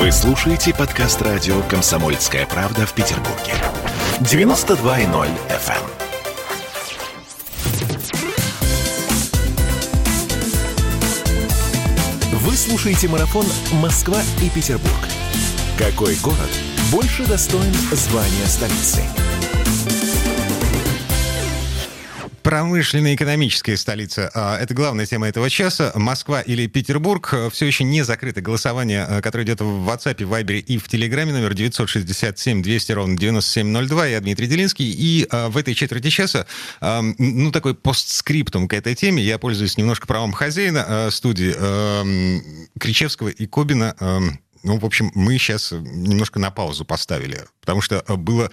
Вы слушаете подкаст радио «Комсомольская правда» в Петербурге. 92.0 FM. Вы слушаете марафон «Москва и Петербург». Какой город больше достоин звания столицы? Промышленно-экономическая столица а, – это главная тема этого часа. Москва или Петербург. Все еще не закрыто голосование, а, которое идет в WhatsApp, Viber и в Телеграме. Номер 967 200 ровно 9702. Я Дмитрий Делинский. И а, в этой четверти часа, ну, такой постскриптум к этой теме. Я пользуюсь немножко правом хозяина студии Кричевского и Кобина. Ну, в общем, мы сейчас немножко на паузу поставили, потому что было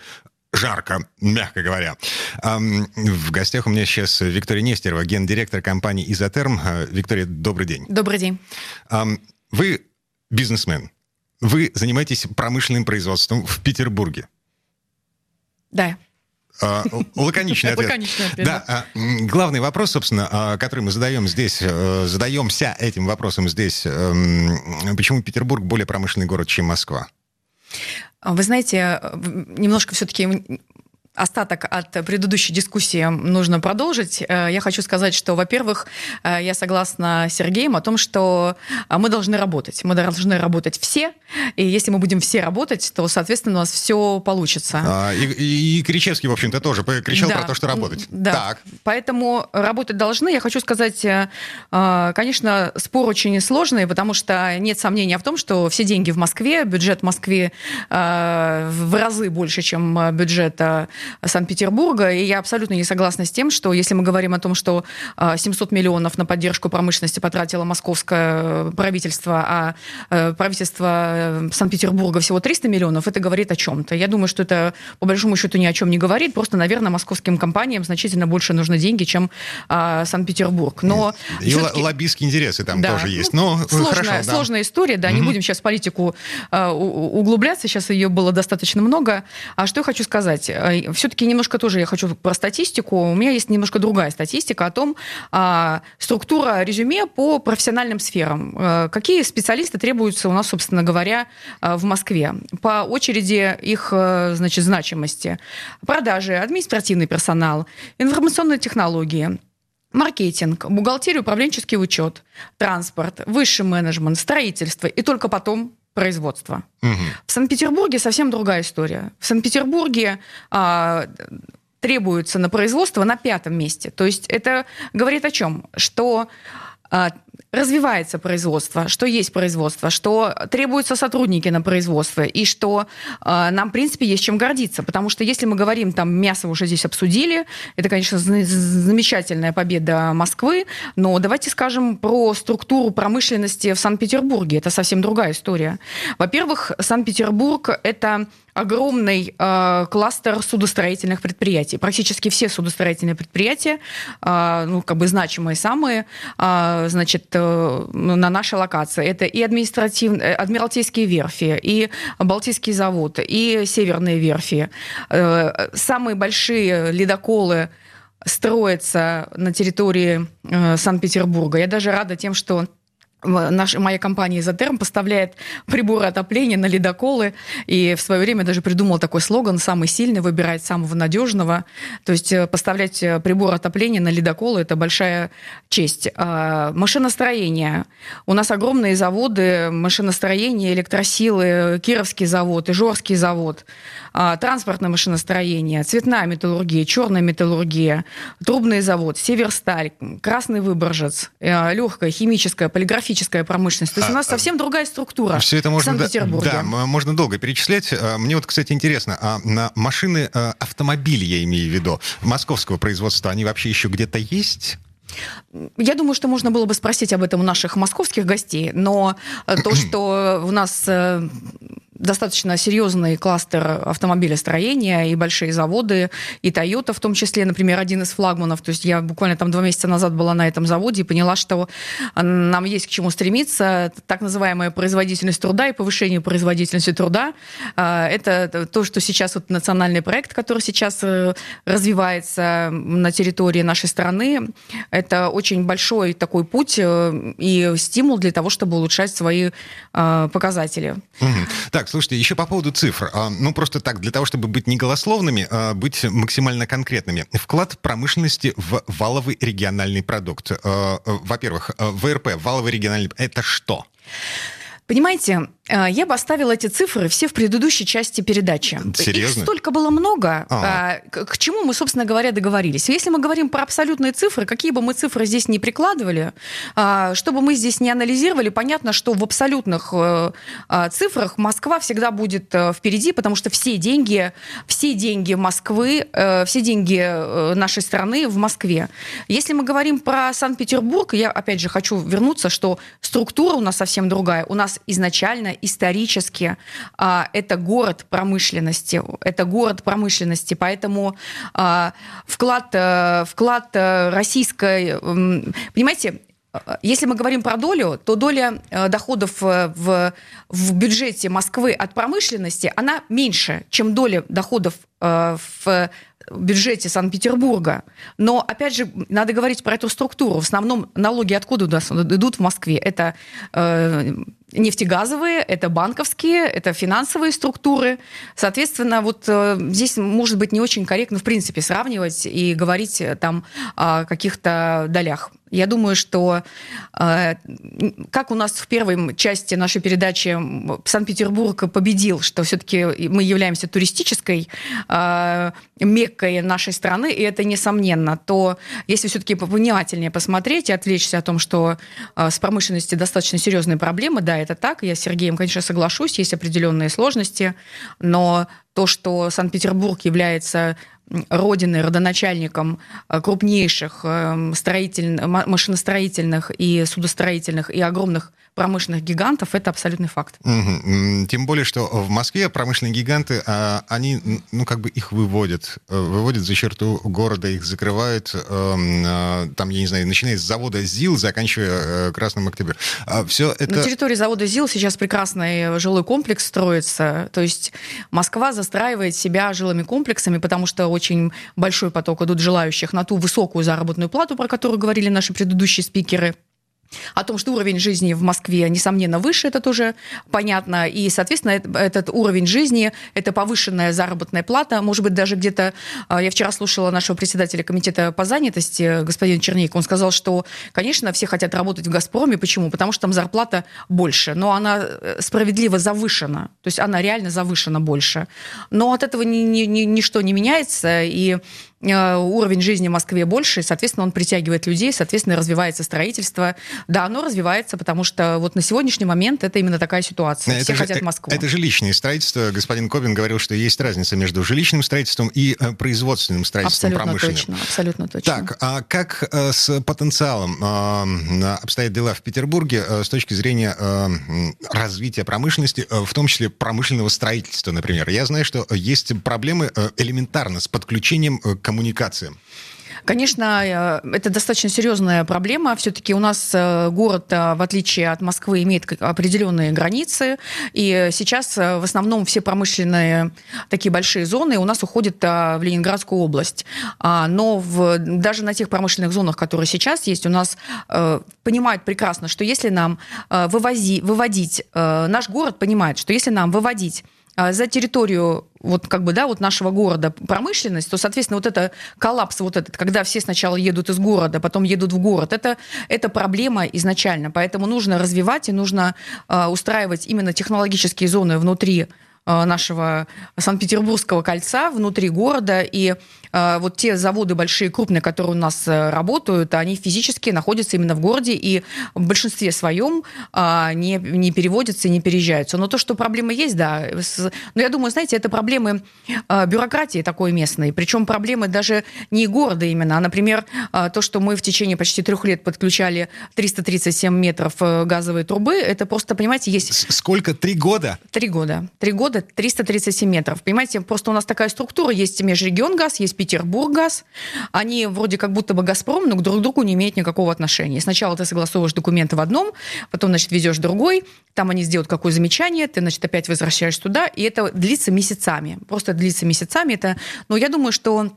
жарко, мягко говоря. В гостях у меня сейчас Виктория Нестерова, гендиректор компании «Изотерм». А, Виктория, добрый день. Добрый день. Вы бизнесмен. Вы занимаетесь промышленным производством в Петербурге. Да. А, лаконичный ответ. Лаконичный ответ. Да. А, главный вопрос, собственно, который мы задаем здесь, э, задаемся этим вопросом здесь. Эм, почему Петербург более промышленный город, чем Москва? Вы знаете, немножко все-таки остаток от предыдущей дискуссии нужно продолжить. Э, я хочу сказать, что, во-первых, э, я согласна с Сергеем о том, что э, мы должны работать. Мы должны работать все, и если мы будем все работать, то, соответственно, у нас все получится. А, и, и, и Кричевский, в общем-то, тоже кричал да, про то, что работать. Да. Так. Поэтому работать должны. Я хочу сказать, конечно, спор очень сложный, потому что нет сомнения в том, что все деньги в Москве, бюджет в Москве в разы больше, чем бюджет Санкт-Петербурга, и я абсолютно не согласна с тем, что если мы говорим о том, что 700 а, миллионов на поддержку промышленности потратило московское правительство, а э, правительство э, Санкт-Петербурга всего 300 миллионов, это говорит о чем-то. Я думаю, что это по большому счету ни о чем не говорит, просто, наверное, московским компаниям значительно больше нужны деньги, чем а, Санкт-Петербург. Но и лоббистские интересы там да, тоже есть. Но ну, сложная, хорошо, да. сложная история, да, угу. не будем сейчас в политику а, углубляться, сейчас ее было достаточно много. А что я хочу сказать? Все-таки немножко тоже я хочу про статистику. У меня есть немножко другая статистика о том, а, структура резюме по профессиональным сферам. А, какие специалисты требуются у нас, собственно говоря, а, в Москве? По очереди их, а, значит, значимости. Продажи, административный персонал, информационные технологии, маркетинг, бухгалтерия, управленческий учет, транспорт, высший менеджмент, строительство и только потом производства. Угу. В Санкт-Петербурге совсем другая история. В Санкт-Петербурге а, требуется на производство на пятом месте. То есть это говорит о чем? Что развивается производство, что есть производство, что требуются сотрудники на производство, и что э, нам, в принципе, есть чем гордиться. Потому что если мы говорим, там, мясо уже здесь обсудили, это, конечно, замечательная победа Москвы, но давайте скажем про структуру промышленности в Санкт-Петербурге. Это совсем другая история. Во-первых, Санкт-Петербург — это огромный э, кластер судостроительных предприятий. Практически все судостроительные предприятия, э, ну, как бы значимые самые, э, значит, э, на нашей локации. Это и административные, э, адмиралтейские верфи, и Балтийский завод, и северные верфи. Э, самые большие ледоколы строятся на территории э, Санкт-Петербурга. Я даже рада тем, что наша, моя компания «Изотерм» поставляет приборы отопления на ледоколы, и в свое время даже придумал такой слоган «Самый сильный выбирает самого надежного». То есть э, поставлять э, прибор отопления на ледоколы – это большая честь. А, машиностроение. У нас огромные заводы машиностроения, электросилы, Кировский завод, Ижорский завод, а, транспортное машиностроение, цветная металлургия, черная металлургия, трубный завод, Северсталь, Красный Выборжец, э, легкая, химическая, полиграфия графическая промышленность. То есть у нас а, совсем другая структура Все это можно, в Санкт-Петербурге. Да, можно долго перечислять. А, мне вот, кстати, интересно, а на машины, а, автомобили, я имею в виду, московского производства, они вообще еще где-то есть? Я думаю, что можно было бы спросить об этом у наших московских гостей, но э, то, что у нас э, достаточно серьезный кластер автомобилестроения и большие заводы, и Toyota в том числе, например, один из флагманов. То есть я буквально там два месяца назад была на этом заводе и поняла, что нам есть к чему стремиться. Так называемая производительность труда и повышение производительности труда. Это то, что сейчас вот национальный проект, который сейчас э, развивается на территории нашей страны, это очень большой такой путь э, и стимул для того, чтобы улучшать свои э, показатели. Так, слушайте, еще по поводу цифр. А, ну, просто так, для того, чтобы быть не голословными, а быть максимально конкретными. Вклад промышленности в валовый региональный продукт. Во-первых, ВРП, валовый региональный, это что? Понимаете, я бы оставила эти цифры все в предыдущей части передачи. Серьезно? Их столько было много. А. К чему мы, собственно говоря, договорились? Если мы говорим про абсолютные цифры, какие бы мы цифры здесь не прикладывали, а, чтобы мы здесь не анализировали, понятно, что в абсолютных э, а, цифрах Москва всегда будет э, впереди, потому что все деньги, все деньги Москвы, все деньги нашей страны в Москве. Если мы говорим про Санкт-Петербург, я опять же хочу вернуться, что структура у нас совсем другая. У нас изначально, исторически, а, это город промышленности. Это город промышленности. Поэтому а, вклад, э, вклад э, российской... Понимаете, если мы говорим про долю, то доля э, доходов в, в бюджете Москвы от промышленности, она меньше, чем доля доходов в бюджете Санкт-Петербурга. Но, опять же, надо говорить про эту структуру. В основном налоги откуда у нас идут в Москве? Это э, нефтегазовые, это банковские, это финансовые структуры. Соответственно, вот э, здесь может быть не очень корректно, в принципе, сравнивать и говорить э, там о каких-то долях. Я думаю, что э, как у нас в первой части нашей передачи Санкт-Петербург победил, что все-таки мы являемся туристической э, меккой нашей страны, и это несомненно, то если все-таки повнимательнее посмотреть и отвлечься о том, что э, с промышленностью достаточно серьезные проблемы, да, это так, я с Сергеем, конечно, соглашусь, есть определенные сложности, но то, что Санкт-Петербург является родиной, родоначальником э, крупнейших эм, строитель, машиностроительных и судостроительных и огромных промышленных гигантов, это абсолютный факт. Угу. Тем более, что в Москве промышленные гиганты, а, они, ну, как бы их выводят. Э, выводят за черту города, их закрывают. А, там, я не знаю, начиная с завода ЗИЛ, заканчивая э, Красным Октябрем. А Все это... На территории завода ЗИЛ сейчас прекрасный жилой комплекс строится. То есть Москва застраивает себя жилыми комплексами, потому что очень большой поток идут желающих на ту высокую заработную плату, про которую говорили наши предыдущие спикеры. О том, что уровень жизни в Москве, несомненно, выше, это тоже понятно. И, соответственно, этот уровень жизни, это повышенная заработная плата. Может быть, даже где-то... А, я вчера слушала нашего председателя комитета по занятости, господина Чернейка. Он сказал, что, конечно, все хотят работать в «Газпроме». Почему? Потому что там зарплата больше. Но она э, справедливо завышена. То есть она реально завышена больше. Но от этого ни, ни, ни, ничто не меняется. И Э, уровень жизни в Москве больше, и, соответственно, он притягивает людей, соответственно, развивается строительство. Да, оно развивается, потому что вот на сегодняшний момент это именно такая ситуация. Это Все же, хотят Москву. Это жилищное строительство. Господин Кобин говорил, что есть разница между жилищным строительством и э, производственным строительством абсолютно промышленным. Точно, абсолютно точно. Так, а как э, с потенциалом обстоят дела в Петербурге с точки зрения развития промышленности, в том числе промышленного строительства, например? Я знаю, что есть проблемы элементарно с подключением коммуникациям? Конечно, э, это достаточно серьезная проблема. Все-таки у нас э, город, э, в отличие от Москвы, имеет определенные границы. И сейчас в основном все промышленные такие большие зоны у нас уходят в Ленинградскую область. А, но в, даже на тех промышленных зонах, которые сейчас есть, у нас понимают прекрасно, что если нам вывози, выводить, наш город понимает, что если нам выводить за территорию вот как бы, да, вот нашего города промышленность, то, соответственно, вот это коллапс, вот этот, когда все сначала едут из города, потом едут в город, это, это проблема изначально. Поэтому нужно развивать и нужно э, устраивать именно технологические зоны внутри нашего Санкт-Петербургского кольца внутри города, и вот те заводы большие, крупные, которые у нас работают, они физически находятся именно в городе и в большинстве своем не, не переводятся и не переезжаются. Но то, что проблемы есть, да. Но я думаю, знаете, это проблемы бюрократии такой местной, причем проблемы даже не города именно, а, например, то, что мы в течение почти трех лет подключали 337 метров э, газовой трубы, это просто, понимаете, есть... Сколько? Три года? Три года. Три года, 337 метров. Понимаете, просто у нас такая структура, есть межрегион газ, есть Петербург газ. Они вроде как будто бы Газпром, но друг к другу не имеют никакого отношения. Сначала ты согласовываешь документы в одном, потом, значит, везешь другой, там они сделают какое замечание, ты, значит, опять возвращаешь туда, и это длится месяцами. Просто длится месяцами. Это, но я думаю, что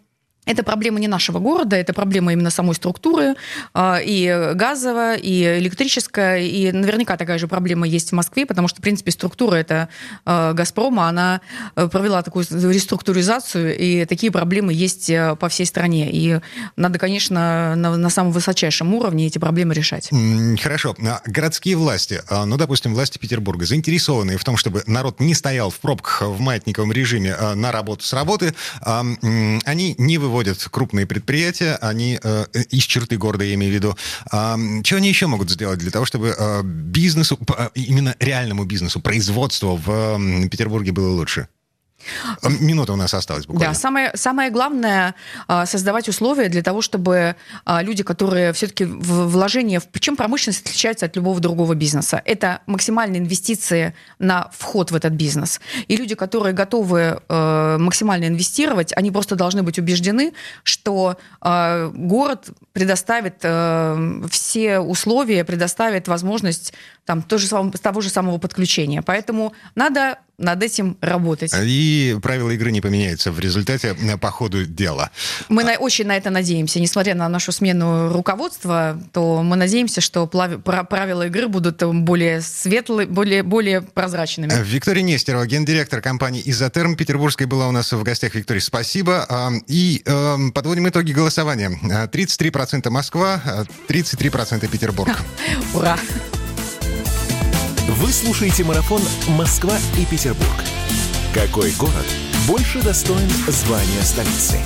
это проблема не нашего города, это проблема именно самой структуры, а, и газовая, и электрическая, и наверняка такая же проблема есть в Москве, потому что, в принципе, структура это а, «Газпрома», она э, провела такую реструктуризацию, и такие проблемы есть э, по всей стране. И надо, конечно, на, на самом высочайшем уровне эти проблемы решать. Хорошо. А городские власти, ну, допустим, власти Петербурга, заинтересованные в том, чтобы народ не стоял в пробках в маятниковом режиме на работу с работы, они не выводят выводят крупные предприятия, они э, из черты города, я имею в виду. Э, что они еще могут сделать для того, чтобы э, бизнесу, именно реальному бизнесу, производству в э, Петербурге было лучше? Минута у нас осталась буквально. Да, самое, самое главное а, создавать условия для того, чтобы а, люди, которые все-таки вложения, чем промышленность отличается от любого другого бизнеса, это максимальные инвестиции на вход в этот бизнес. И люди, которые готовы максимально инвестировать, они просто должны быть убеждены, что город предоставит все условия, предоставит возможность там, тоже, того же самого подключения. Поэтому надо над этим работать. И правила игры не поменяются в результате э, по ходу дела. Мы на, очень на это надеемся. Несмотря на нашу смену руководства, то мы надеемся, что правила игры будут более светлые, более, более прозрачными. Виктория Нестерова, гендиректор компании «Изотерм» Петербургской была у нас в гостях. Виктория, спасибо. И эм, подводим итоги голосования. 33% Москва, 33% Петербург. Ура! Вы слушаете марафон «Москва и Петербург». Какой город больше достоин звания столицы?